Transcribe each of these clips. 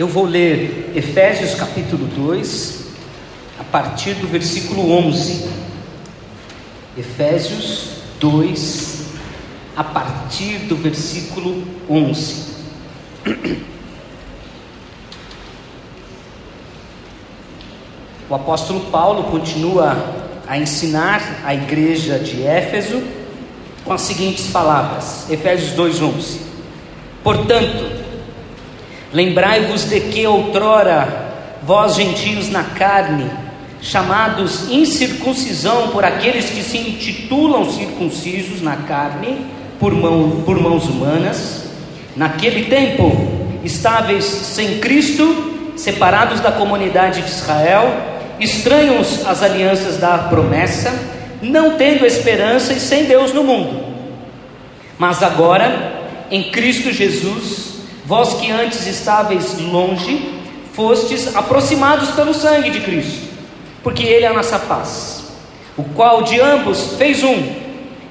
Eu vou ler Efésios capítulo 2, a partir do versículo 11. Efésios 2, a partir do versículo 11. O apóstolo Paulo continua a ensinar a igreja de Éfeso com as seguintes palavras, Efésios 2:11. Portanto, lembrai-vos de que outrora vós gentios na carne, chamados incircuncisão por aqueles que se intitulam circuncisos na carne por, mão, por mãos humanas, naquele tempo estáveis sem Cristo, separados da comunidade de Israel, estranhos às alianças da promessa, não tendo esperança e sem Deus no mundo. Mas agora, em Cristo Jesus, vós que antes estáveis longe, fostes aproximados pelo sangue de Cristo, porque Ele é a nossa paz, o qual de ambos fez um,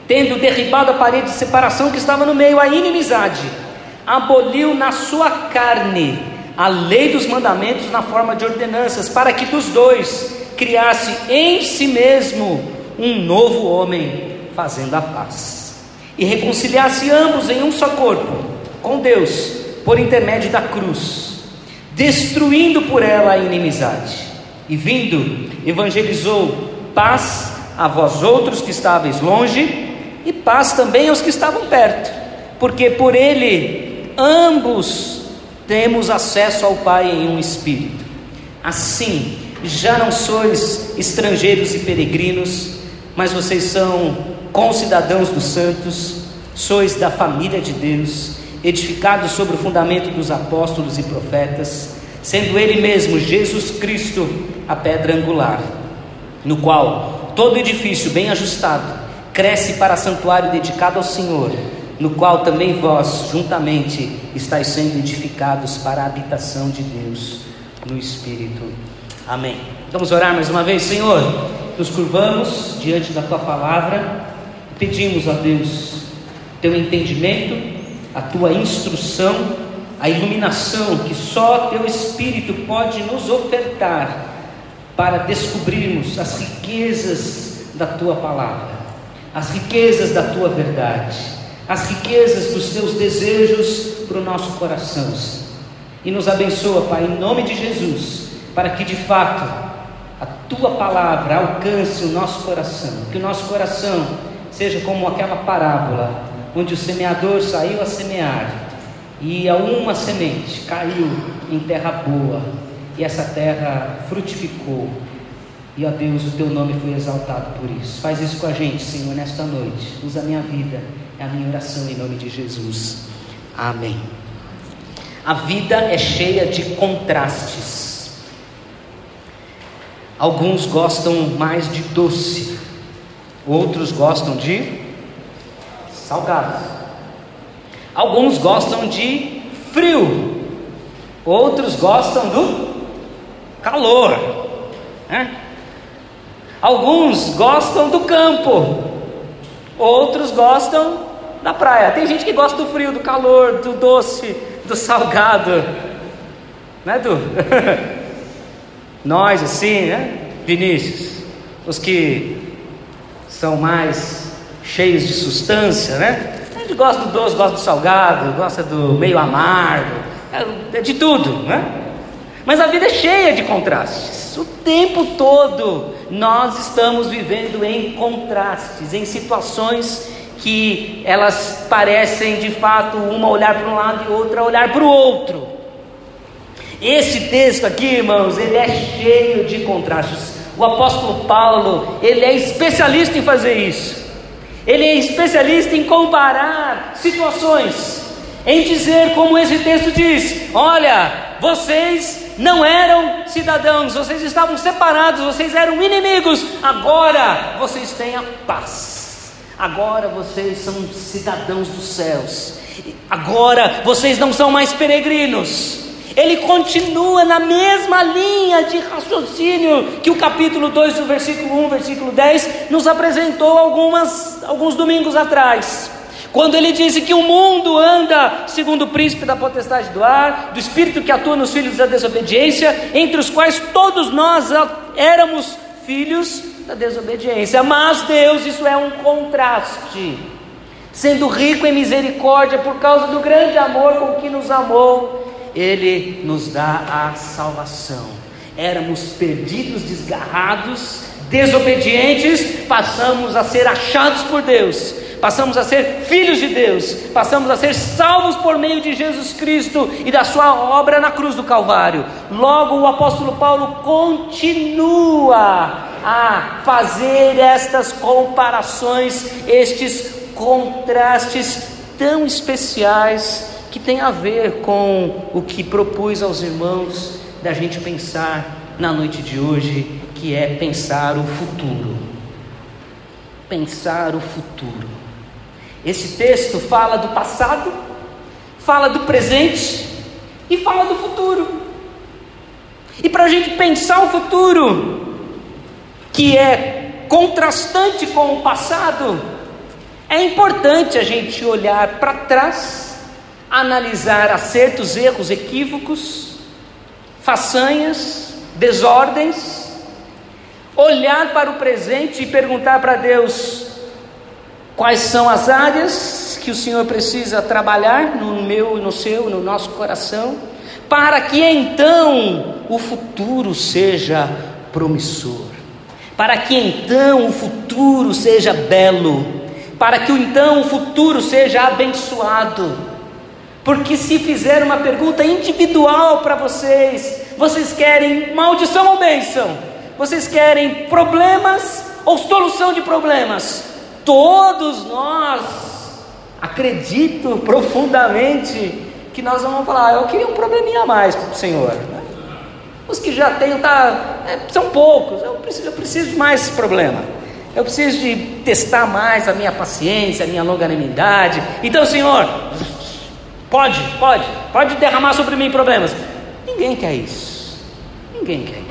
tendo derribado a parede de separação que estava no meio, a inimizade, aboliu na sua carne a lei dos mandamentos na forma de ordenanças, para que dos dois criasse em si mesmo um novo homem, fazendo a paz, e reconciliasse ambos em um só corpo, com Deus, por intermédio da cruz, destruindo por ela a inimizade, e vindo, evangelizou paz a vós outros que estáveis longe, e paz também aos que estavam perto, porque por ele ambos temos acesso ao Pai em um espírito. Assim, já não sois estrangeiros e peregrinos, mas vocês são concidadãos dos santos, sois da família de Deus, edificados sobre o fundamento dos apóstolos e profetas, sendo Ele mesmo, Jesus Cristo, a pedra angular, no qual todo edifício bem ajustado cresce para santuário dedicado ao Senhor, no qual também vós, juntamente, estáis sendo edificados para a habitação de Deus no Espírito. Amém. Vamos orar mais uma vez, Senhor nos curvamos diante da tua palavra pedimos a Deus teu entendimento, a tua instrução, a iluminação que só teu Espírito pode nos ofertar para descobrirmos as riquezas da tua palavra, as riquezas da tua verdade, as riquezas dos teus desejos para o nosso coração. E nos abençoa, Pai, em nome de Jesus, para que de fato a tua palavra alcance o nosso coração, que o nosso coração seja como aquela parábola onde o semeador saiu a semear e a uma semente caiu em terra boa e essa terra frutificou. E ó Deus, o teu nome foi exaltado por isso. Faz isso com a gente, Senhor, nesta noite. Usa a minha vida, é a minha oração em nome de Jesus. Amém. A vida é cheia de contrastes. Alguns gostam mais de doce, outros gostam de salgado. Alguns gostam de frio, outros gostam do calor. Né? Alguns gostam do campo, outros gostam da praia. Tem gente que gosta do frio, do calor, do doce, do salgado. Né, Du? Nós, assim, né, Vinícius, os que são mais cheios de substância, né? A gente gosta do doce, gosta do salgado, gosta do meio amargo, é, é de tudo, né? Mas a vida é cheia de contrastes. O tempo todo nós estamos vivendo em contrastes, em situações que elas parecem de fato uma olhar para um lado e outra olhar para o outro. Esse texto aqui, irmãos, ele é cheio de contrastes. O apóstolo Paulo, ele é especialista em fazer isso. Ele é especialista em comparar situações, em dizer como esse texto diz: olha, vocês não eram cidadãos, vocês estavam separados, vocês eram inimigos, agora vocês têm a paz, agora vocês são cidadãos dos céus, agora vocês não são mais peregrinos, ele continua na mesma linha de raciocínio que o capítulo 2, do versículo 1, versículo 10, nos apresentou algumas, alguns domingos atrás. Quando ele disse que o mundo anda segundo o príncipe da potestade do ar, do espírito que atua nos filhos da desobediência, entre os quais todos nós éramos filhos da desobediência. Mas Deus, isso é um contraste. Sendo rico em misericórdia por causa do grande amor com que nos amou, ele nos dá a salvação. Éramos perdidos, desgarrados, desobedientes, passamos a ser achados por Deus passamos a ser filhos de Deus, passamos a ser salvos por meio de Jesus Cristo e da sua obra na cruz do Calvário. Logo, o apóstolo Paulo continua a fazer estas comparações, estes contrastes tão especiais que tem a ver com o que propus aos irmãos da gente pensar na noite de hoje, que é pensar o futuro. Pensar o futuro. Esse texto fala do passado, fala do presente e fala do futuro. E para a gente pensar o futuro, que é contrastante com o passado, é importante a gente olhar para trás, analisar acertos, erros, equívocos, façanhas, desordens, olhar para o presente e perguntar para Deus: Quais são as áreas que o Senhor precisa trabalhar no meu, no seu, no nosso coração, para que então o futuro seja promissor, para que então o futuro seja belo, para que então o futuro seja abençoado. Porque se fizer uma pergunta individual para vocês, vocês querem maldição ou bênção? Vocês querem problemas ou solução de problemas? todos nós, acredito profundamente, que nós vamos falar, eu queria um probleminha a mais para o Senhor. Os que já tenho tá, é, são poucos, eu preciso, eu preciso de mais problema. Eu preciso de testar mais a minha paciência, a minha longanimidade. Então, Senhor, pode, pode, pode derramar sobre mim problemas. Ninguém quer isso. Ninguém quer isso.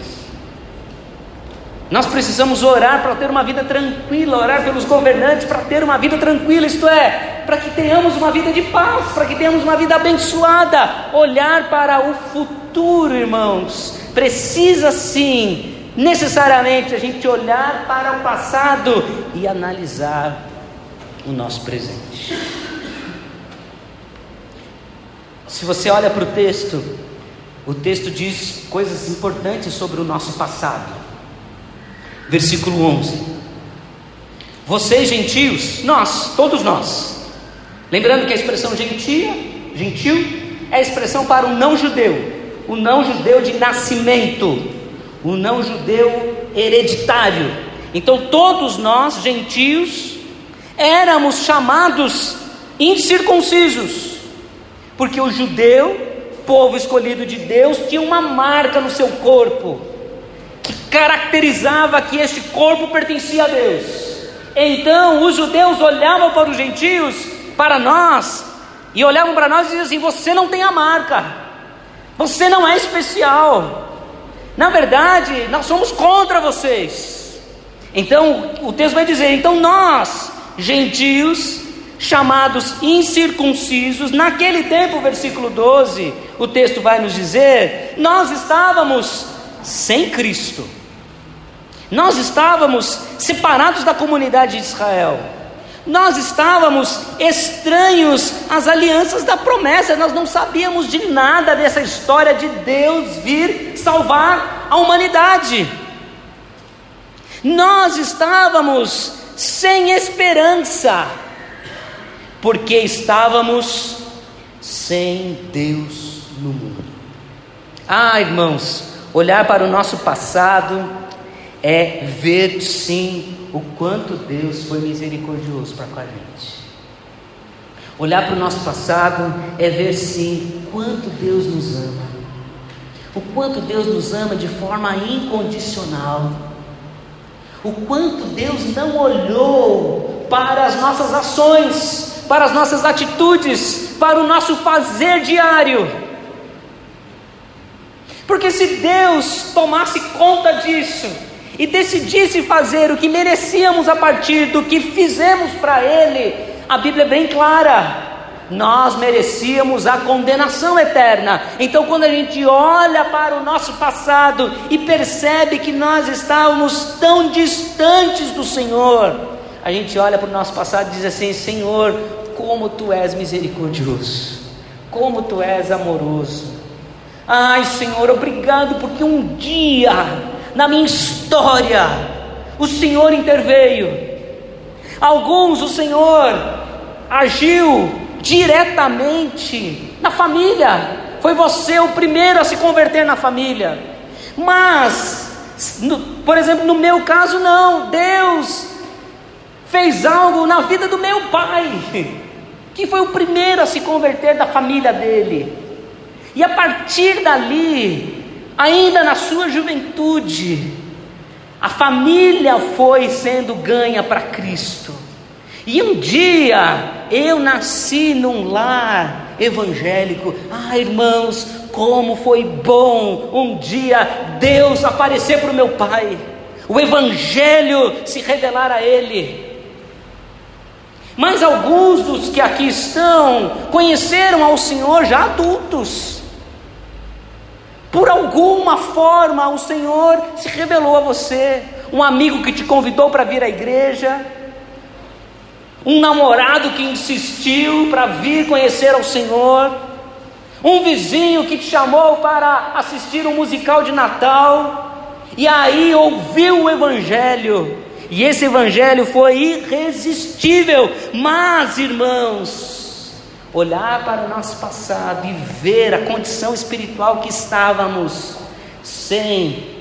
Nós precisamos orar para ter uma vida tranquila, orar pelos governantes para ter uma vida tranquila, isto é, para que tenhamos uma vida de paz, para que tenhamos uma vida abençoada. Olhar para o futuro, irmãos, precisa sim, necessariamente, a gente olhar para o passado e analisar o nosso presente. Se você olha para o texto, o texto diz coisas importantes sobre o nosso passado versículo 11. Vocês gentios, nós, todos nós. Lembrando que a expressão gentia, gentil, é a expressão para o não judeu, o não judeu de nascimento, o não judeu hereditário. Então todos nós, gentios, éramos chamados incircuncisos, porque o judeu, povo escolhido de Deus, tinha uma marca no seu corpo caracterizava que este corpo pertencia a Deus. Então os judeus olhavam para os gentios, para nós, e olhavam para nós e diziam assim: Você não tem a marca, você não é especial. Na verdade, nós somos contra vocês. Então o texto vai dizer: Então nós, gentios, chamados incircuncisos, naquele tempo, versículo 12, o texto vai nos dizer: Nós estávamos sem Cristo nós estávamos separados da comunidade de Israel. Nós estávamos estranhos às alianças da promessa, nós não sabíamos de nada dessa história de Deus vir salvar a humanidade. Nós estávamos sem esperança, porque estávamos sem Deus no mundo. Ah, irmãos, olhar para o nosso passado, é ver sim o quanto Deus foi misericordioso para com a gente. Olhar para o nosso passado é ver sim quanto Deus nos ama. O quanto Deus nos ama de forma incondicional. O quanto Deus não olhou para as nossas ações, para as nossas atitudes, para o nosso fazer diário. Porque se Deus tomasse conta disso, e decidisse fazer o que merecíamos a partir do que fizemos para Ele, A Bíblia é bem clara. Nós merecíamos a condenação eterna. Então, quando a gente olha para o nosso passado e percebe que nós estávamos tão distantes do Senhor, a gente olha para o nosso passado e diz assim: Senhor, como tu és misericordioso, como tu és amoroso. Ai, Senhor, obrigado porque um dia na minha história o Senhor interveio. Alguns o Senhor agiu diretamente na família. Foi você o primeiro a se converter na família. Mas, no, por exemplo, no meu caso, não. Deus fez algo na vida do meu pai, que foi o primeiro a se converter da família dele. E a partir dali, ainda na sua juventude, a família foi sendo ganha para Cristo. E um dia eu nasci num lar evangélico. Ah, irmãos, como foi bom um dia Deus aparecer para o meu pai, o Evangelho se revelar a ele. Mas alguns dos que aqui estão conheceram ao Senhor já adultos. Por alguma forma o Senhor se revelou a você. Um amigo que te convidou para vir à igreja, um namorado que insistiu para vir conhecer ao Senhor, um vizinho que te chamou para assistir um musical de Natal, e aí ouviu o Evangelho, e esse Evangelho foi irresistível, mas irmãos, olhar para o nosso passado e ver a condição espiritual que estávamos, sem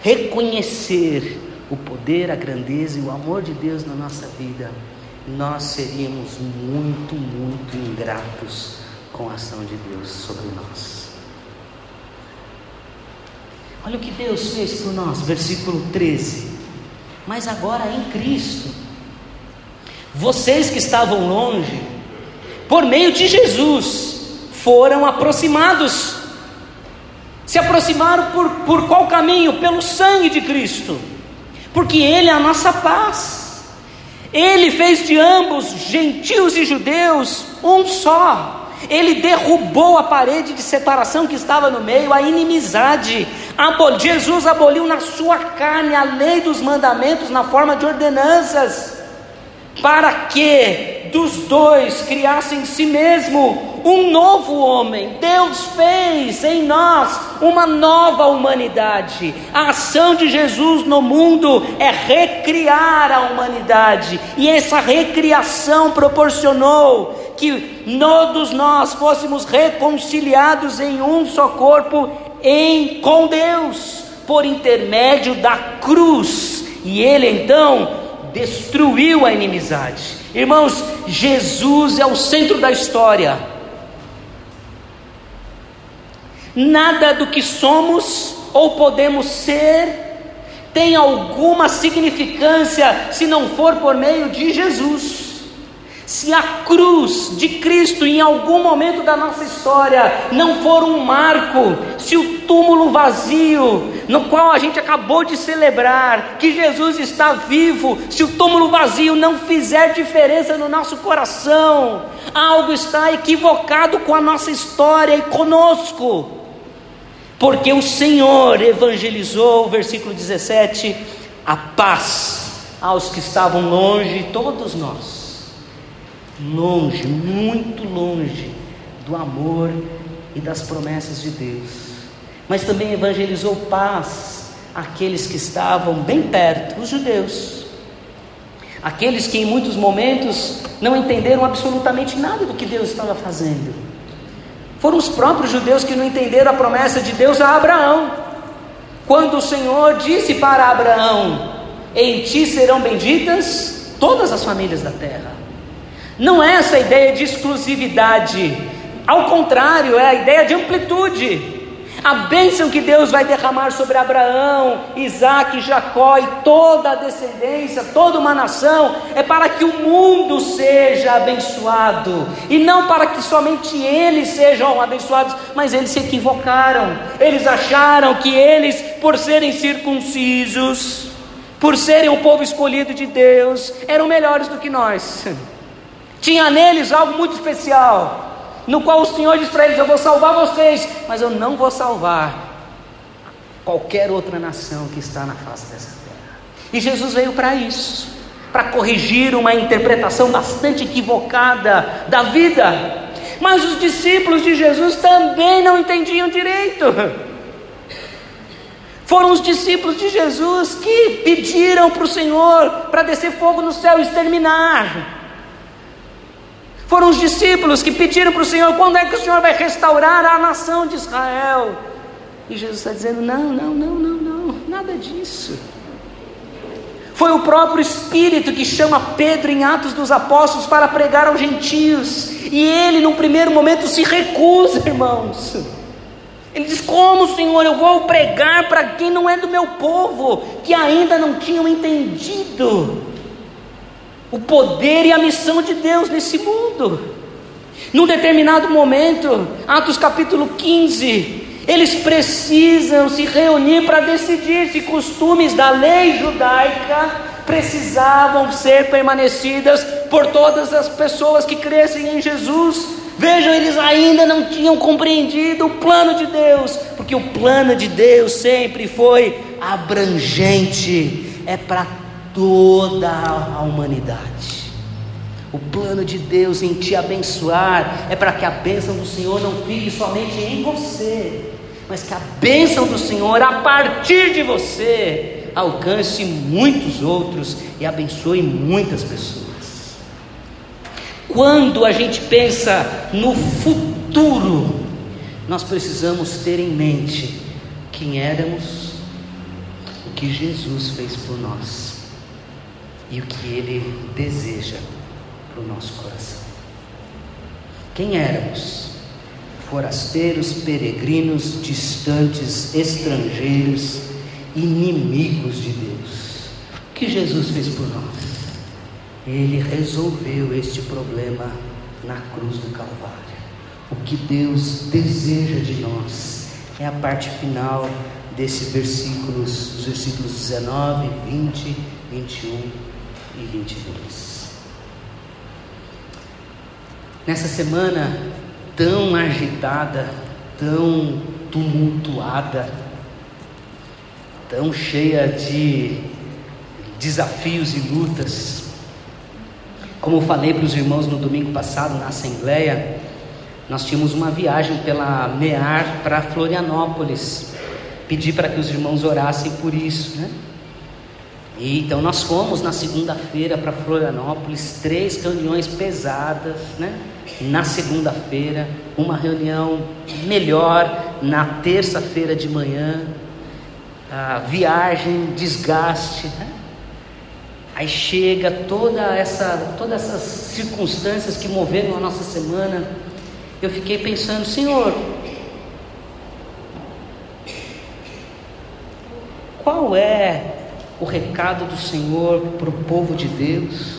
reconhecer o poder, a grandeza e o amor de Deus na nossa vida, nós seríamos muito, muito ingratos com a ação de Deus sobre nós. Olha o que Deus fez por nós, versículo 13. Mas agora em Cristo, vocês que estavam longe, por meio de Jesus, foram aproximados. Se aproximaram por, por qual caminho? Pelo sangue de Cristo, porque Ele é a nossa paz. Ele fez de ambos, gentios e judeus, um só. Ele derrubou a parede de separação que estava no meio, a inimizade. Jesus aboliu na sua carne a lei dos mandamentos na forma de ordenanças, para que dos dois criasse em si mesmo um novo homem. Deus fez em nós uma nova humanidade. A ação de Jesus no mundo é recriar a humanidade, e essa recriação proporcionou que todos nós fôssemos reconciliados em um só corpo em com Deus por intermédio da cruz. E ele então destruiu a inimizade. Irmãos, Jesus é o centro da história. Nada do que somos ou podemos ser tem alguma significância se não for por meio de Jesus. Se a cruz de Cristo em algum momento da nossa história não for um marco, se o túmulo vazio, no qual a gente acabou de celebrar, que Jesus está vivo, se o túmulo vazio não fizer diferença no nosso coração, algo está equivocado com a nossa história e conosco, porque o Senhor evangelizou, versículo 17, a paz aos que estavam longe, todos nós longe, muito longe do amor e das promessas de Deus. Mas também evangelizou paz àqueles que estavam bem perto, os judeus. Aqueles que em muitos momentos não entenderam absolutamente nada do que Deus estava fazendo. Foram os próprios judeus que não entenderam a promessa de Deus a Abraão. Quando o Senhor disse para Abraão: Em ti serão benditas todas as famílias da terra. Não é essa ideia de exclusividade, ao contrário, é a ideia de amplitude. A bênção que Deus vai derramar sobre Abraão, Isaac, Jacó e toda a descendência, toda uma nação, é para que o mundo seja abençoado, e não para que somente eles sejam abençoados, mas eles se equivocaram, eles acharam que eles, por serem circuncisos, por serem o povo escolhido de Deus, eram melhores do que nós. Tinha neles algo muito especial, no qual o Senhor diz para eles: Eu vou salvar vocês, mas eu não vou salvar qualquer outra nação que está na face dessa terra. E Jesus veio para isso, para corrigir uma interpretação bastante equivocada da vida. Mas os discípulos de Jesus também não entendiam direito. Foram os discípulos de Jesus que pediram para o Senhor para descer fogo no céu e exterminar. Foram os discípulos que pediram para o Senhor: quando é que o Senhor vai restaurar a nação de Israel? E Jesus está dizendo: não, não, não, não, não, nada disso. Foi o próprio Espírito que chama Pedro em Atos dos Apóstolos para pregar aos gentios, e ele, no primeiro momento, se recusa, irmãos. Ele diz: Como, Senhor, eu vou pregar para quem não é do meu povo, que ainda não tinham entendido o poder e a missão de Deus nesse mundo? Num determinado momento, Atos capítulo 15, eles precisam se reunir para decidir se costumes da lei judaica precisavam ser permanecidas por todas as pessoas que crescem em Jesus. Vejam, eles ainda não tinham compreendido o plano de Deus, porque o plano de Deus sempre foi abrangente, é para toda a humanidade. O plano de Deus em te abençoar é para que a bênção do Senhor não fique somente em você, mas que a bênção do Senhor, a partir de você, alcance muitos outros e abençoe muitas pessoas. Quando a gente pensa no futuro, nós precisamos ter em mente quem éramos, o que Jesus fez por nós e o que Ele deseja para o nosso coração. Quem éramos? forasteiros, peregrinos, distantes, estrangeiros, inimigos de Deus. O que Jesus fez por nós? Ele resolveu este problema na cruz do Calvário. O que Deus deseja de nós é a parte final desses versículos, os versículos 19, 20, 21 e 22. Nessa semana, tão agitada, tão tumultuada, tão cheia de desafios e lutas. Como eu falei para os irmãos no domingo passado na Assembleia, nós tínhamos uma viagem pela MEAR para Florianópolis. Pedi para que os irmãos orassem por isso, né? E, então nós fomos na segunda-feira para Florianópolis, três reuniões pesadas, né? na segunda-feira, uma reunião melhor na terça-feira de manhã, viagem, desgaste, né? aí chega toda essa, todas essas circunstâncias que moveram a nossa semana. Eu fiquei pensando, Senhor, qual é o recado do Senhor para o povo de Deus,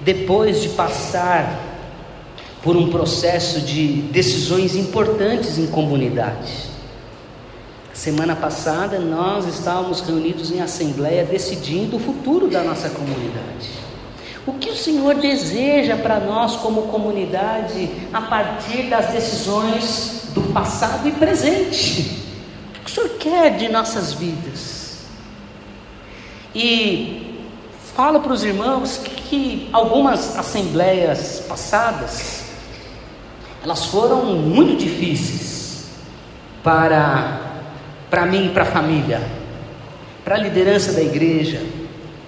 depois de passar por um processo de decisões importantes em comunidade. Semana passada nós estávamos reunidos em assembleia decidindo o futuro da nossa comunidade. O que o Senhor deseja para nós como comunidade a partir das decisões do passado e presente? O que o Senhor quer de nossas vidas? E falo para os irmãos que algumas assembleias passadas elas foram muito difíceis para, para mim e para a família, para a liderança da igreja.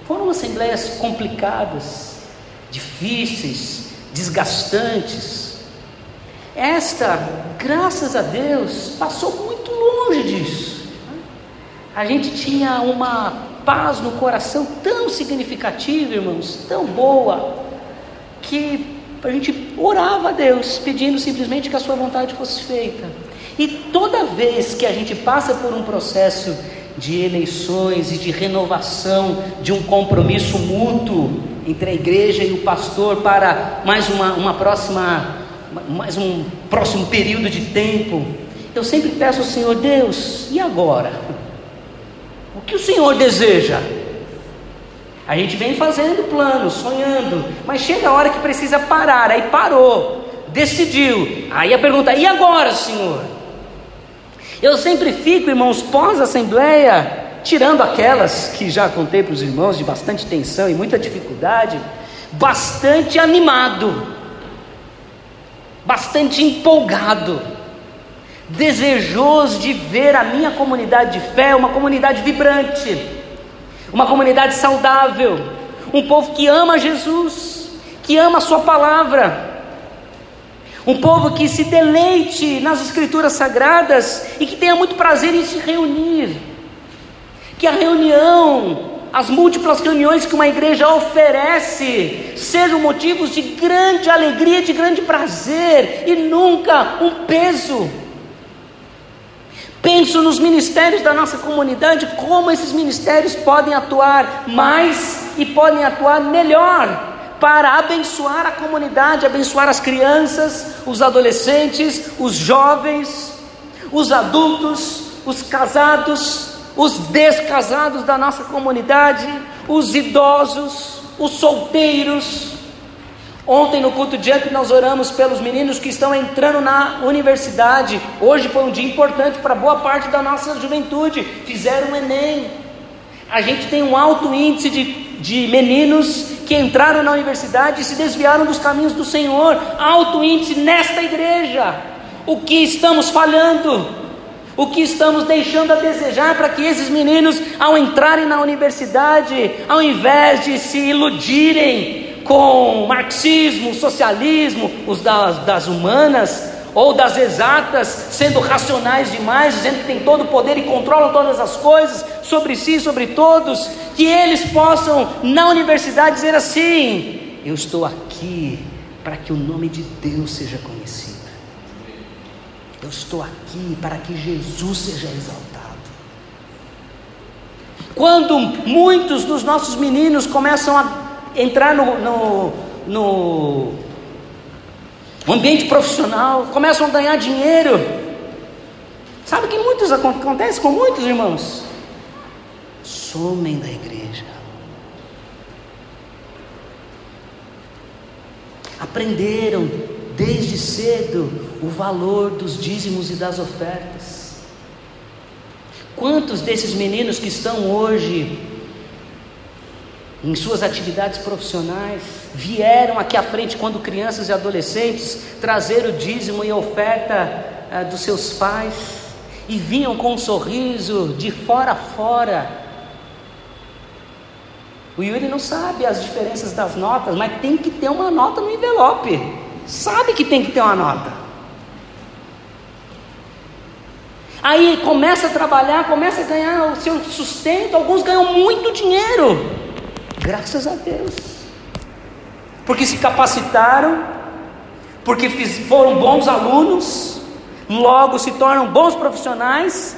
Foram assembleias complicadas, difíceis, desgastantes. Esta, graças a Deus, passou muito longe disso. A gente tinha uma paz no coração tão significativa, irmãos, tão boa, que a gente orava a Deus, pedindo simplesmente que a sua vontade fosse feita. E toda vez que a gente passa por um processo de eleições e de renovação de um compromisso mútuo entre a igreja e o pastor para mais uma, uma próxima, mais um próximo período de tempo, eu sempre peço ao Senhor, Deus, e agora? Que o Senhor deseja? A gente vem fazendo planos, sonhando, mas chega a hora que precisa parar, aí parou, decidiu. Aí a pergunta: e agora, Senhor? Eu sempre fico, irmãos, pós-assembleia, tirando aquelas que já contei para os irmãos de bastante tensão e muita dificuldade, bastante animado, bastante empolgado, desejoso de ver a minha comunidade de fé uma comunidade vibrante, uma comunidade saudável, um povo que ama Jesus, que ama a Sua palavra. Um povo que se deleite nas escrituras sagradas e que tenha muito prazer em se reunir que a reunião, as múltiplas reuniões que uma igreja oferece, sejam motivos de grande alegria, de grande prazer e nunca um peso. Penso nos ministérios da nossa comunidade, como esses ministérios podem atuar mais e podem atuar melhor para abençoar a comunidade, abençoar as crianças, os adolescentes, os jovens, os adultos, os casados, os descasados da nossa comunidade, os idosos, os solteiros. Ontem no culto de antes nós oramos pelos meninos que estão entrando na universidade. Hoje foi um dia importante para boa parte da nossa juventude. Fizeram o Enem. A gente tem um alto índice de, de meninos que entraram na universidade e se desviaram dos caminhos do Senhor. Alto índice nesta igreja. O que estamos falhando? O que estamos deixando a desejar para que esses meninos, ao entrarem na universidade, ao invés de se iludirem com marxismo, socialismo, os das, das humanas, ou das exatas, sendo racionais demais, dizendo que tem todo o poder e controlam todas as coisas sobre si sobre todos, que eles possam na universidade dizer assim: Eu estou aqui para que o nome de Deus seja conhecido. Eu estou aqui para que Jesus seja exaltado. Quando muitos dos nossos meninos começam a entrar no, no, no ambiente profissional, começam a ganhar dinheiro, sabe que muitos acontece com muitos irmãos? Somem da igreja. Aprenderam desde cedo o valor dos dízimos e das ofertas. Quantos desses meninos que estão hoje em suas atividades profissionais vieram aqui à frente quando crianças e adolescentes trazer o dízimo e a oferta ah, dos seus pais e vinham com um sorriso de fora a fora. O Yuri não sabe as diferenças das notas, mas tem que ter uma nota no envelope. Sabe que tem que ter uma nota. Aí começa a trabalhar, começa a ganhar o seu sustento. Alguns ganham muito dinheiro, graças a Deus, porque se capacitaram, porque foram bons alunos, logo se tornam bons profissionais.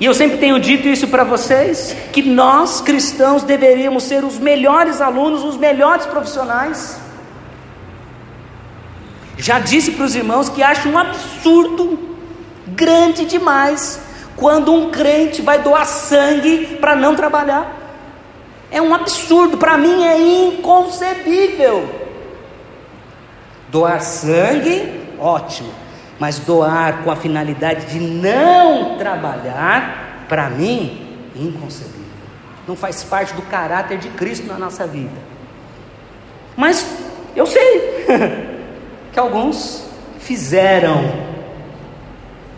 E eu sempre tenho dito isso para vocês: que nós cristãos deveríamos ser os melhores alunos, os melhores profissionais. Já disse para os irmãos que acho um absurdo grande demais quando um crente vai doar sangue para não trabalhar. É um absurdo, para mim é inconcebível. Doar sangue, ótimo, mas doar com a finalidade de não trabalhar, para mim, inconcebível. Não faz parte do caráter de Cristo na nossa vida. Mas eu sei que alguns fizeram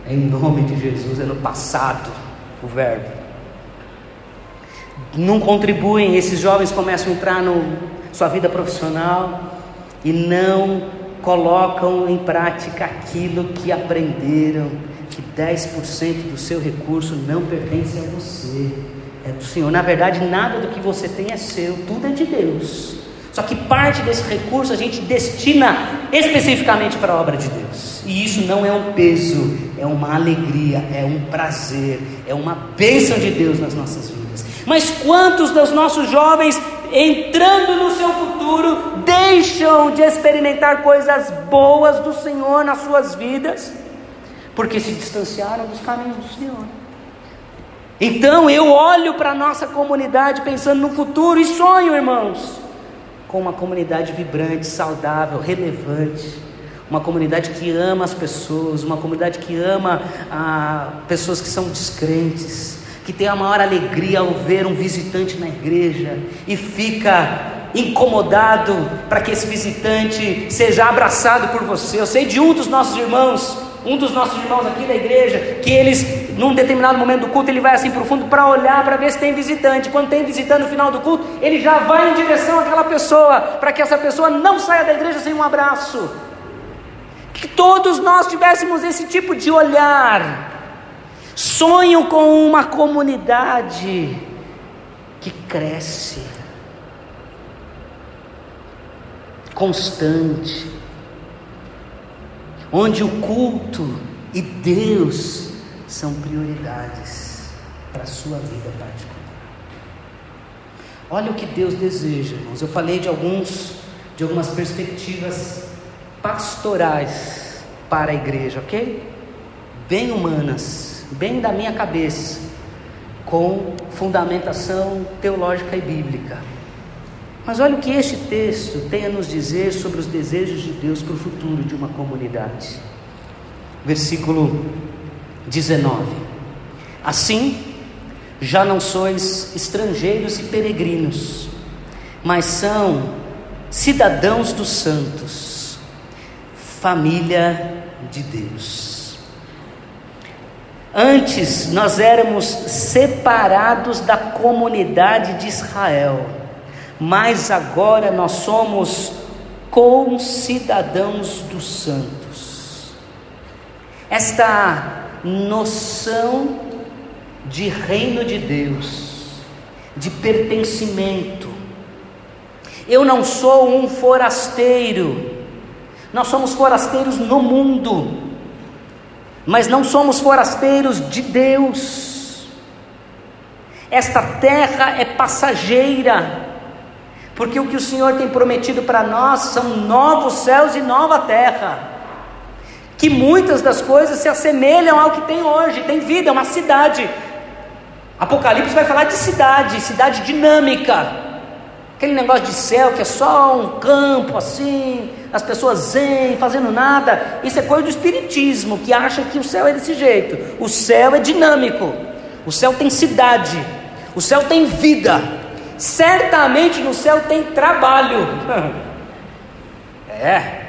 em nome de Jesus, é no passado o verbo. Não contribuem, esses jovens começam a entrar na sua vida profissional e não colocam em prática aquilo que aprenderam, que 10% do seu recurso não pertence a você, é do Senhor. Na verdade, nada do que você tem é seu, tudo é de Deus. Só que parte desse recurso a gente destina especificamente para a obra de Deus. E isso não é um peso, é uma alegria, é um prazer, é uma bênção de Deus nas nossas vidas. Mas quantos dos nossos jovens, entrando no seu futuro, deixam de experimentar coisas boas do Senhor nas suas vidas, porque se distanciaram dos caminhos do Senhor? Então eu olho para a nossa comunidade pensando no futuro e sonho, irmãos, com uma comunidade vibrante, saudável, relevante, uma comunidade que ama as pessoas, uma comunidade que ama ah, pessoas que são descrentes, que tem a maior alegria ao ver um visitante na igreja e fica incomodado para que esse visitante seja abraçado por você. Eu sei de um dos nossos irmãos, um dos nossos irmãos aqui da igreja, que eles num determinado momento do culto, ele vai assim para o fundo para olhar, para ver se tem visitante. Quando tem visitante no final do culto, ele já vai em direção àquela pessoa, para que essa pessoa não saia da igreja sem um abraço. Que todos nós tivéssemos esse tipo de olhar. Sonho com uma comunidade que cresce, constante, onde o culto e Deus são prioridades para a sua vida particular. Olha o que Deus deseja, irmãos. Eu falei de alguns, de algumas perspectivas pastorais para a igreja, ok? Bem humanas, bem da minha cabeça, com fundamentação teológica e bíblica. Mas olha o que este texto tem a nos dizer sobre os desejos de Deus para o futuro de uma comunidade. Versículo 19: Assim, já não sois estrangeiros e peregrinos, mas são cidadãos dos santos, família de Deus. Antes nós éramos separados da comunidade de Israel, mas agora nós somos concidadãos dos santos. Esta noção de reino de Deus, de pertencimento. Eu não sou um forasteiro, nós somos forasteiros no mundo, mas não somos forasteiros de Deus. Esta terra é passageira, porque o que o Senhor tem prometido para nós são novos céus e nova terra que muitas das coisas se assemelham ao que tem hoje, tem vida, é uma cidade. Apocalipse vai falar de cidade, cidade dinâmica. Aquele negócio de céu que é só um campo assim, as pessoas zen, fazendo nada. Isso é coisa do espiritismo, que acha que o céu é desse jeito. O céu é dinâmico. O céu tem cidade. O céu tem vida. Certamente no céu tem trabalho. é,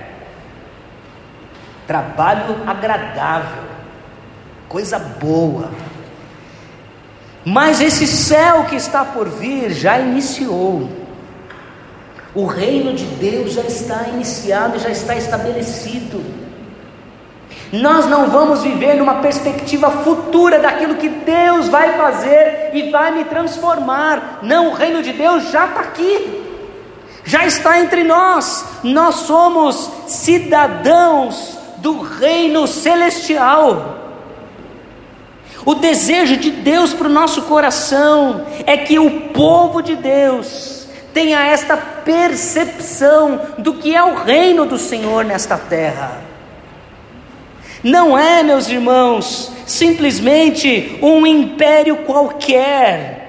trabalho agradável, coisa boa. Mas esse céu que está por vir já iniciou. O reino de Deus já está iniciado, já está estabelecido. Nós não vamos viver numa perspectiva futura daquilo que Deus vai fazer e vai me transformar. Não, o reino de Deus já está aqui, já está entre nós. Nós somos cidadãos do reino celestial. O desejo de Deus para o nosso coração é que o povo de Deus tenha esta percepção do que é o reino do Senhor nesta terra. Não é, meus irmãos, simplesmente um império qualquer.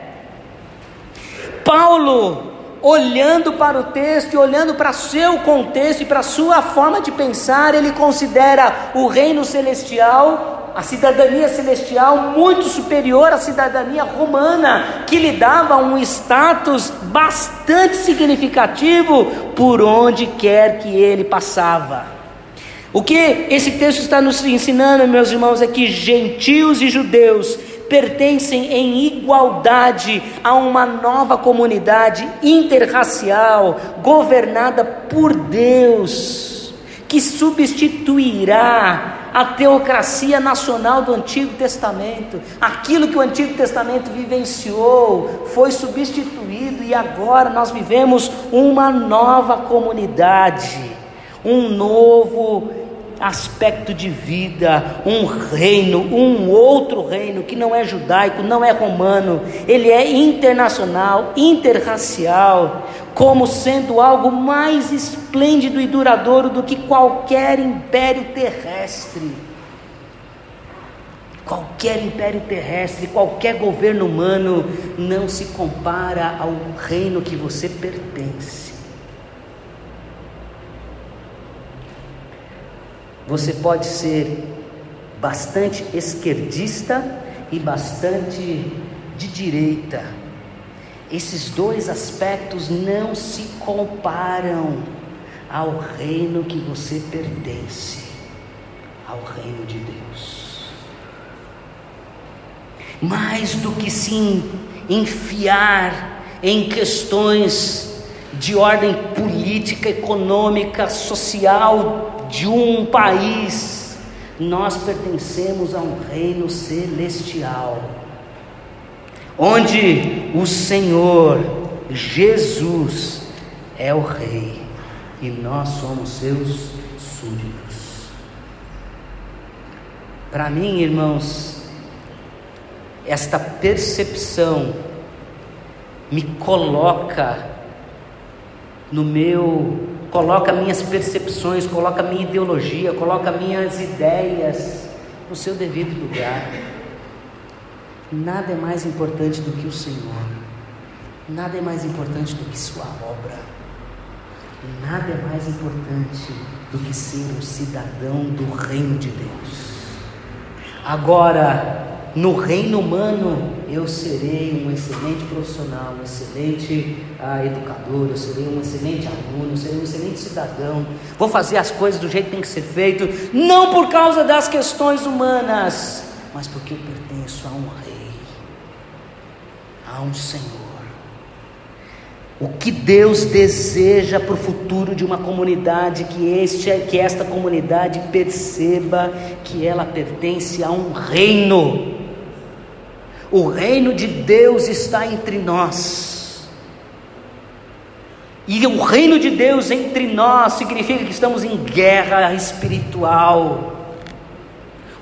Paulo olhando para o texto e olhando para seu contexto e para sua forma de pensar, ele considera o reino celestial, a cidadania celestial, muito superior à cidadania romana, que lhe dava um status bastante significativo por onde quer que ele passava. O que esse texto está nos ensinando, meus irmãos, é que gentios e judeus pertencem em igualdade a uma nova comunidade interracial, governada por Deus, que substituirá a teocracia nacional do Antigo Testamento. Aquilo que o Antigo Testamento vivenciou foi substituído e agora nós vivemos uma nova comunidade, um novo aspecto de vida, um reino, um outro reino que não é judaico, não é romano, ele é internacional, interracial, como sendo algo mais esplêndido e duradouro do que qualquer império terrestre. Qualquer império terrestre, qualquer governo humano não se compara ao reino que você pertence. Você pode ser bastante esquerdista e bastante de direita. Esses dois aspectos não se comparam ao reino que você pertence, ao reino de Deus mais do que se enfiar em questões de ordem política, econômica, social de um país, nós pertencemos a um reino celestial, onde o Senhor Jesus é o Rei e nós somos seus súditos. Para mim, irmãos, esta percepção me coloca no meu, coloca minhas percepções, coloca minha ideologia, coloca minhas ideias no seu devido lugar. Nada é mais importante do que o Senhor. Nada é mais importante do que sua obra. Nada é mais importante do que ser um cidadão do reino de Deus. Agora, no reino humano, eu serei um excelente profissional, um excelente ah, educador, eu serei um excelente aluno, eu serei um excelente cidadão. Vou fazer as coisas do jeito que tem que ser feito, não por causa das questões humanas, mas porque eu pertenço a um rei, a um Senhor. O que Deus deseja para o futuro de uma comunidade, que, este, que esta comunidade perceba que ela pertence a um reino o reino de Deus está entre nós. E o reino de Deus entre nós significa que estamos em guerra espiritual.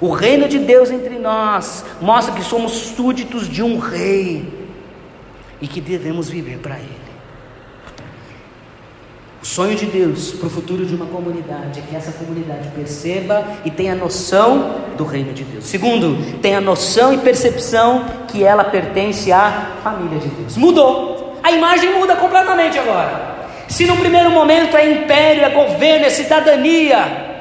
O reino de Deus entre nós mostra que somos súditos de um rei e que devemos viver para Ele. O sonho de Deus para o futuro de uma comunidade é que essa comunidade perceba e tenha noção do reino de Deus. Segundo, tenha noção e percepção que ela pertence à família de Deus. Mudou. A imagem muda completamente agora. Se no primeiro momento é império, é governo, é cidadania,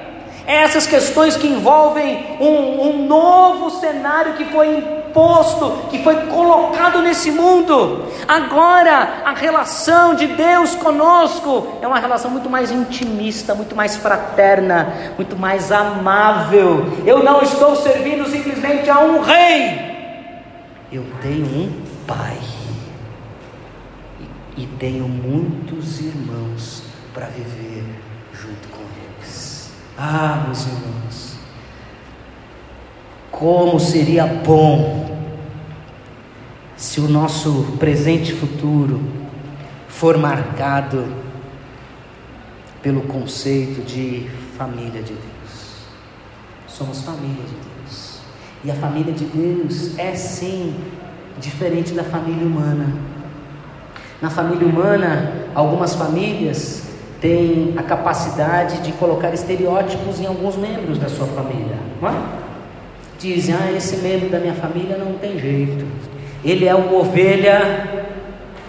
essas questões que envolvem um, um, novo cenário que foi imposto, que foi colocado nesse mundo. Agora, a relação de Deus conosco é uma relação muito mais intimista, muito mais fraterna, muito mais amável. Eu não estou servindo simplesmente a um rei, eu tenho um pai e, tenho muitos irmãos para viver ah, meus irmãos, como seria bom se o nosso presente e futuro for marcado pelo conceito de família de Deus. Somos família de Deus. E a família de Deus é sim diferente da família humana. Na família humana, algumas famílias tem a capacidade de colocar estereótipos em alguns membros da sua família. Não é? Dizem, ah, esse membro da minha família não tem jeito. Ele é uma ovelha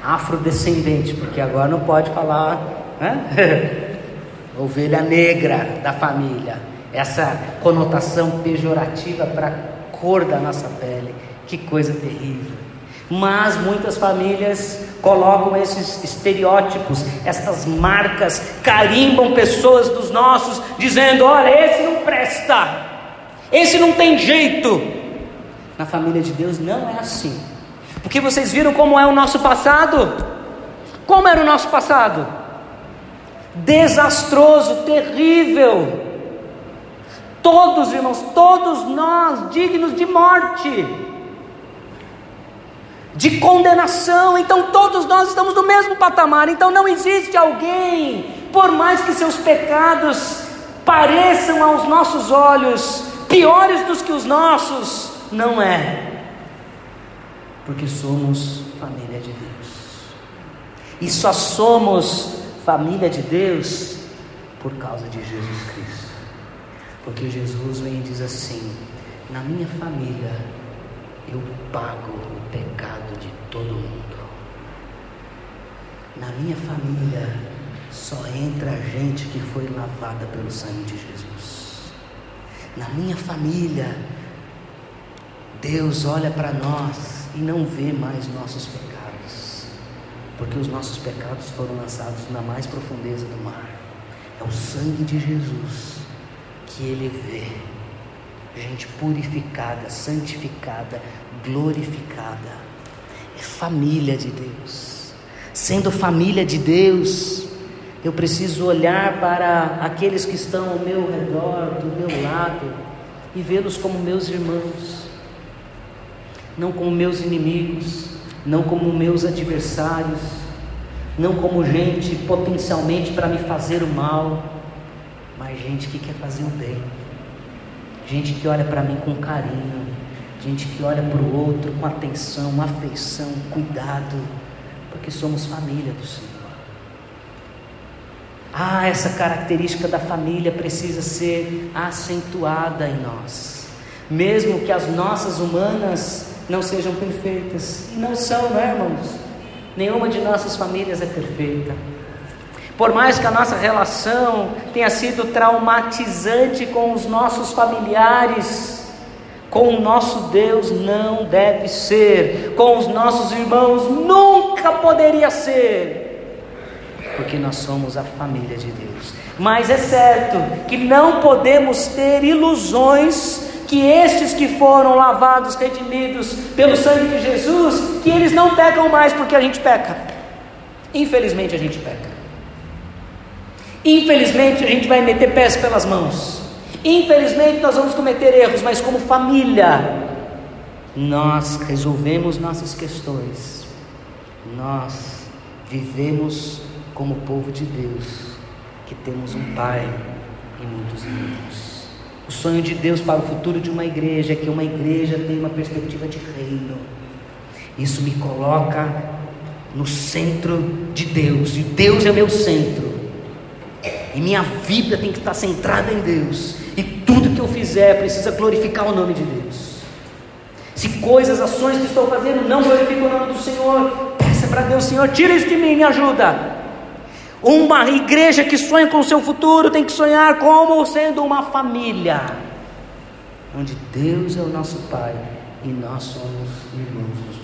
afrodescendente, porque agora não pode falar né? ovelha negra da família. Essa conotação pejorativa para a cor da nossa pele. Que coisa terrível. Mas muitas famílias colocam esses estereótipos, estas marcas, carimbam pessoas dos nossos, dizendo: olha, esse não presta, esse não tem jeito. Na família de Deus não é assim, porque vocês viram como é o nosso passado? Como era o nosso passado? Desastroso, terrível. Todos, irmãos, todos nós dignos de morte de condenação. Então todos nós estamos no mesmo patamar. Então não existe alguém, por mais que seus pecados pareçam aos nossos olhos piores dos que os nossos, não é. Porque somos família de Deus. E só somos família de Deus por causa de Jesus Cristo. Porque Jesus vem e diz assim: Na minha família, eu pago o pecado de todo mundo. Na minha família, só entra a gente que foi lavada pelo sangue de Jesus. Na minha família, Deus olha para nós e não vê mais nossos pecados, porque os nossos pecados foram lançados na mais profundeza do mar. É o sangue de Jesus que Ele vê, gente purificada, santificada, glorificada, é família de Deus. Sendo família de Deus, eu preciso olhar para aqueles que estão ao meu redor, do meu lado, e vê-los como meus irmãos. Não como meus inimigos, não como meus adversários, não como gente potencialmente para me fazer o mal, mas gente que quer fazer o bem, gente que olha para mim com carinho, gente que olha para o outro com atenção, afeição, cuidado, porque somos família do Senhor. Ah, essa característica da família precisa ser acentuada em nós, mesmo que as nossas humanas não sejam perfeitas. E não são, não é, irmãos? Nenhuma de nossas famílias é perfeita. Por mais que a nossa relação tenha sido traumatizante com os nossos familiares, com o nosso Deus não deve ser, com os nossos irmãos nunca poderia ser, porque nós somos a família de Deus. Mas é certo que não podemos ter ilusões que estes que foram lavados, redimidos pelo sangue de Jesus, que eles não pecam mais porque a gente peca. Infelizmente a gente peca. Infelizmente a gente vai meter pés pelas mãos. Infelizmente nós vamos cometer erros, mas como família, nós resolvemos nossas questões. Nós vivemos como povo de Deus, que temos um Pai e muitos irmãos. O sonho de Deus para o futuro de uma igreja é que uma igreja tenha uma perspectiva de reino. Isso me coloca no centro de Deus, e Deus é meu centro. E minha vida tem que estar centrada em Deus. E tudo que eu fizer precisa glorificar o nome de Deus. Se coisas, ações que estou fazendo não glorificam o nome do Senhor, peça para Deus, Senhor, tira isso de mim, me ajuda. Uma igreja que sonha com o seu futuro tem que sonhar como sendo uma família, onde Deus é o nosso Pai e nós somos irmãos dos.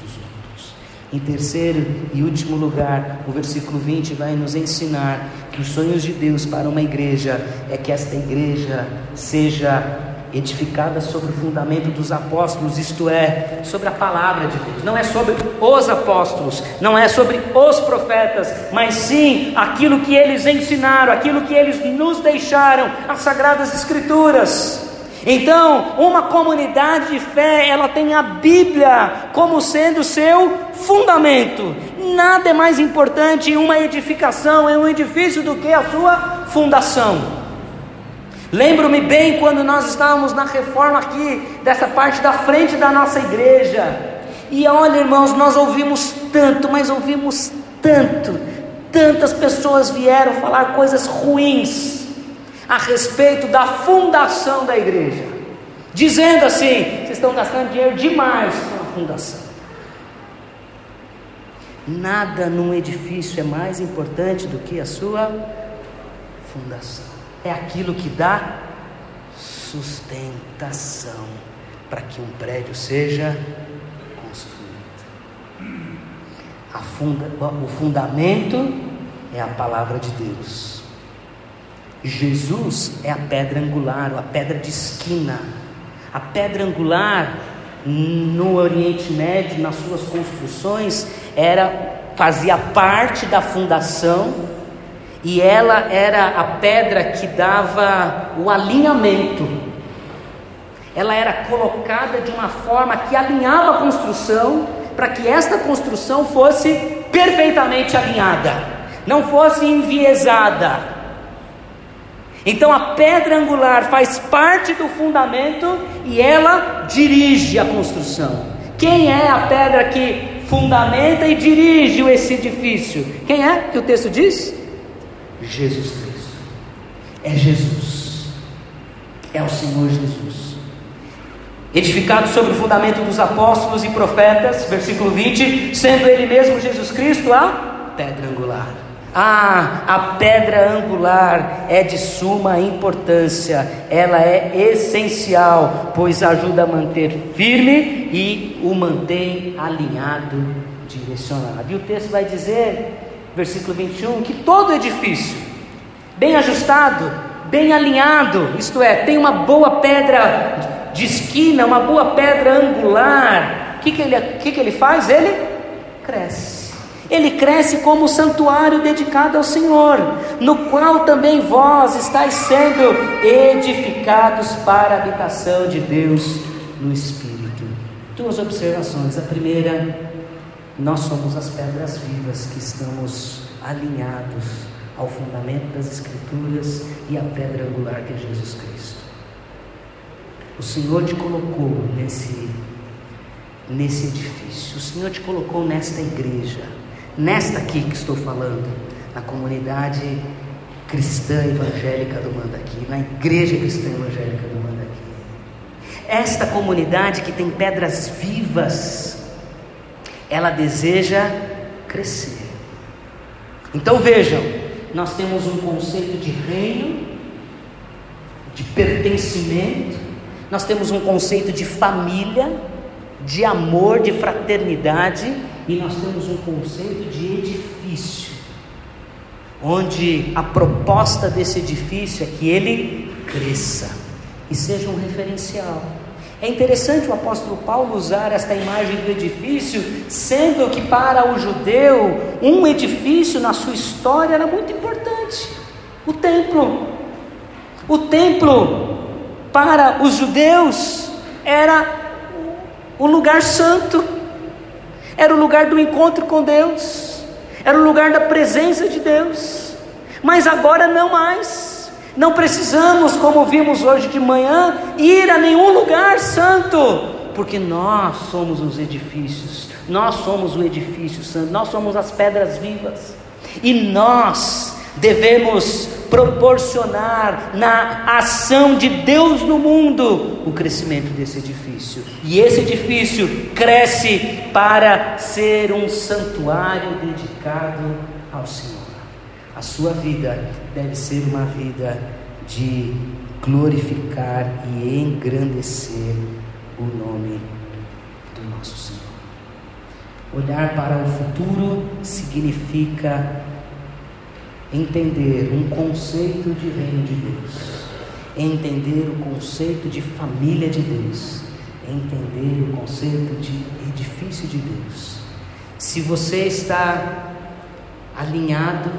Em terceiro e último lugar, o versículo 20 vai nos ensinar que os sonhos de Deus para uma igreja é que esta igreja seja edificada sobre o fundamento dos apóstolos, isto é, sobre a palavra de Deus. Não é sobre os apóstolos, não é sobre os profetas, mas sim aquilo que eles ensinaram, aquilo que eles nos deixaram, as sagradas escrituras. Então, uma comunidade de fé, ela tem a Bíblia como sendo seu fundamento. Nada é mais importante em uma edificação, em um edifício, do que a sua fundação. Lembro-me bem quando nós estávamos na reforma aqui, dessa parte da frente da nossa igreja. E olha, irmãos, nós ouvimos tanto, mas ouvimos tanto, tantas pessoas vieram falar coisas ruins a respeito da fundação da igreja, dizendo assim: vocês estão gastando dinheiro demais com a fundação. Nada num edifício é mais importante do que a sua fundação é aquilo que dá sustentação para que um prédio seja construído. Funda, o fundamento é a palavra de Deus. Jesus é a pedra angular, a pedra de esquina. A pedra angular no Oriente Médio, nas suas construções, era fazia parte da fundação e ela era a pedra que dava o alinhamento. Ela era colocada de uma forma que alinhava a construção, para que esta construção fosse perfeitamente alinhada, não fosse enviesada. Então a pedra angular faz parte do fundamento e ela dirige a construção. Quem é a pedra que fundamenta e dirige esse edifício? Quem é que o texto diz? Jesus Cristo. É Jesus. É o Senhor Jesus. edificado sobre o fundamento dos apóstolos e profetas, versículo 20, sendo ele mesmo Jesus Cristo a pedra angular. Ah, a pedra angular é de suma importância, ela é essencial, pois ajuda a manter firme e o mantém alinhado, direcionado. E o texto vai dizer, versículo 21, que todo edifício, bem ajustado, bem alinhado, isto é, tem uma boa pedra de esquina, uma boa pedra angular, o que, que, ele, que, que ele faz? Ele cresce. Ele cresce como santuário dedicado ao Senhor, no qual também vós estáis sendo edificados para a habitação de Deus no Espírito. Duas observações. A primeira, nós somos as pedras vivas que estamos alinhados ao fundamento das Escrituras e à pedra angular que é Jesus Cristo. O Senhor te colocou nesse, nesse edifício, o Senhor te colocou nesta igreja nesta aqui que estou falando, na comunidade cristã evangélica do Mandaqui, na igreja cristã evangélica do Mandaqui. Esta comunidade que tem pedras vivas, ela deseja crescer. Então vejam, nós temos um conceito de reino, de pertencimento, nós temos um conceito de família, de amor, de fraternidade e nós temos um conceito de edifício, onde a proposta desse edifício é que ele cresça e seja um referencial. É interessante o apóstolo Paulo usar esta imagem do edifício, sendo que para o judeu um edifício na sua história era muito importante o templo. O templo para os judeus era o lugar santo era o lugar do encontro com Deus, era o lugar da presença de Deus, mas agora não mais. Não precisamos, como vimos hoje de manhã, ir a nenhum lugar santo, porque nós somos os edifícios, nós somos o edifício santo, nós somos as pedras vivas, e nós devemos proporcionar na ação de Deus no mundo o crescimento desse edifício. E esse edifício cresce para ser um santuário dedicado ao Senhor. A sua vida deve ser uma vida de glorificar e engrandecer o nome do nosso Senhor. Olhar para o futuro significa entender um conceito de reino de Deus, entender o conceito de família de Deus, entender o conceito de edifício de Deus. Se você está alinhado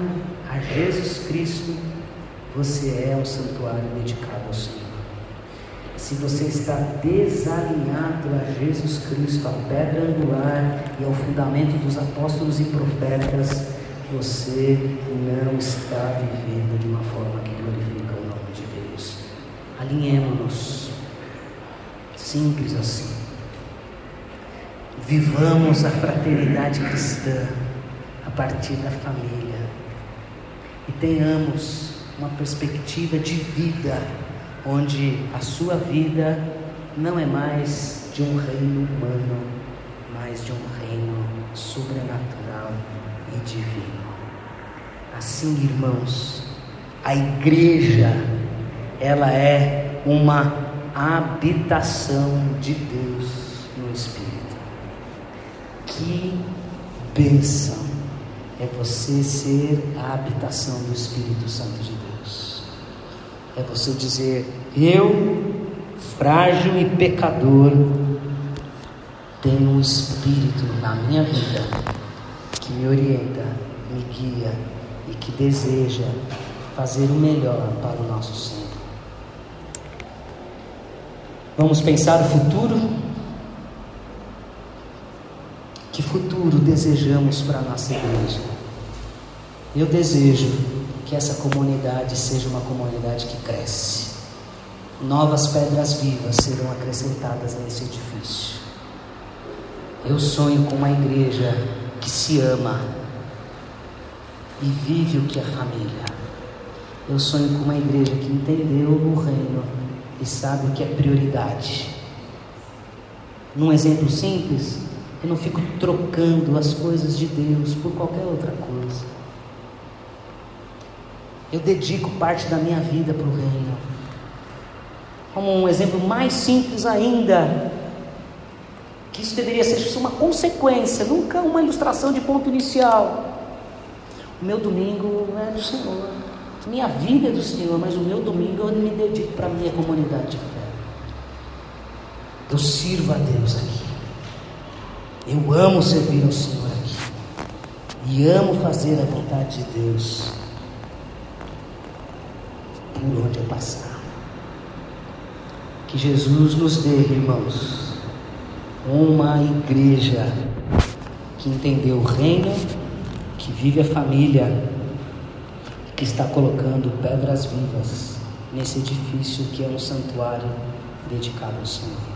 a Jesus Cristo, você é um santuário dedicado ao Senhor. Se você está desalinhado a Jesus Cristo, a pedra angular e ao fundamento dos apóstolos e profetas, você não está vivendo de uma forma que glorifica o nome de Deus. Alinhemos-nos. Simples assim. Vivamos a fraternidade cristã a partir da família. E tenhamos uma perspectiva de vida onde a sua vida não é mais de um reino humano, mas de um reino sobrenatural e divino. Assim, irmãos, a igreja ela é uma habitação de Deus no Espírito. Que bênção é você ser a habitação do Espírito Santo de Deus. É você dizer: Eu, frágil e pecador, tenho um Espírito na minha vida que me orienta, me guia e que deseja fazer o melhor para o nosso Senhor. Vamos pensar o futuro? Que futuro desejamos para a nossa igreja? Eu desejo que essa comunidade seja uma comunidade que cresce. Novas pedras vivas serão acrescentadas nesse edifício. Eu sonho com uma igreja que se ama e vive o que é família. Eu sonho com uma igreja que entendeu o reino e sabe o que é prioridade. Num exemplo simples, eu não fico trocando as coisas de Deus por qualquer outra coisa. Eu dedico parte da minha vida para o reino. Como um exemplo mais simples ainda, que isso deveria ser uma consequência, nunca uma ilustração de ponto inicial. O meu domingo é do Senhor, minha vida é do Senhor, mas o meu domingo eu me dedico para a minha comunidade de fé. Eu sirvo a Deus aqui. Eu amo servir ao Senhor aqui. E amo fazer a vontade de Deus por onde eu passar. Que Jesus nos dê, irmãos, uma igreja que entendeu o reino, que vive a família, que está colocando pedras vivas nesse edifício que é um santuário dedicado ao Senhor.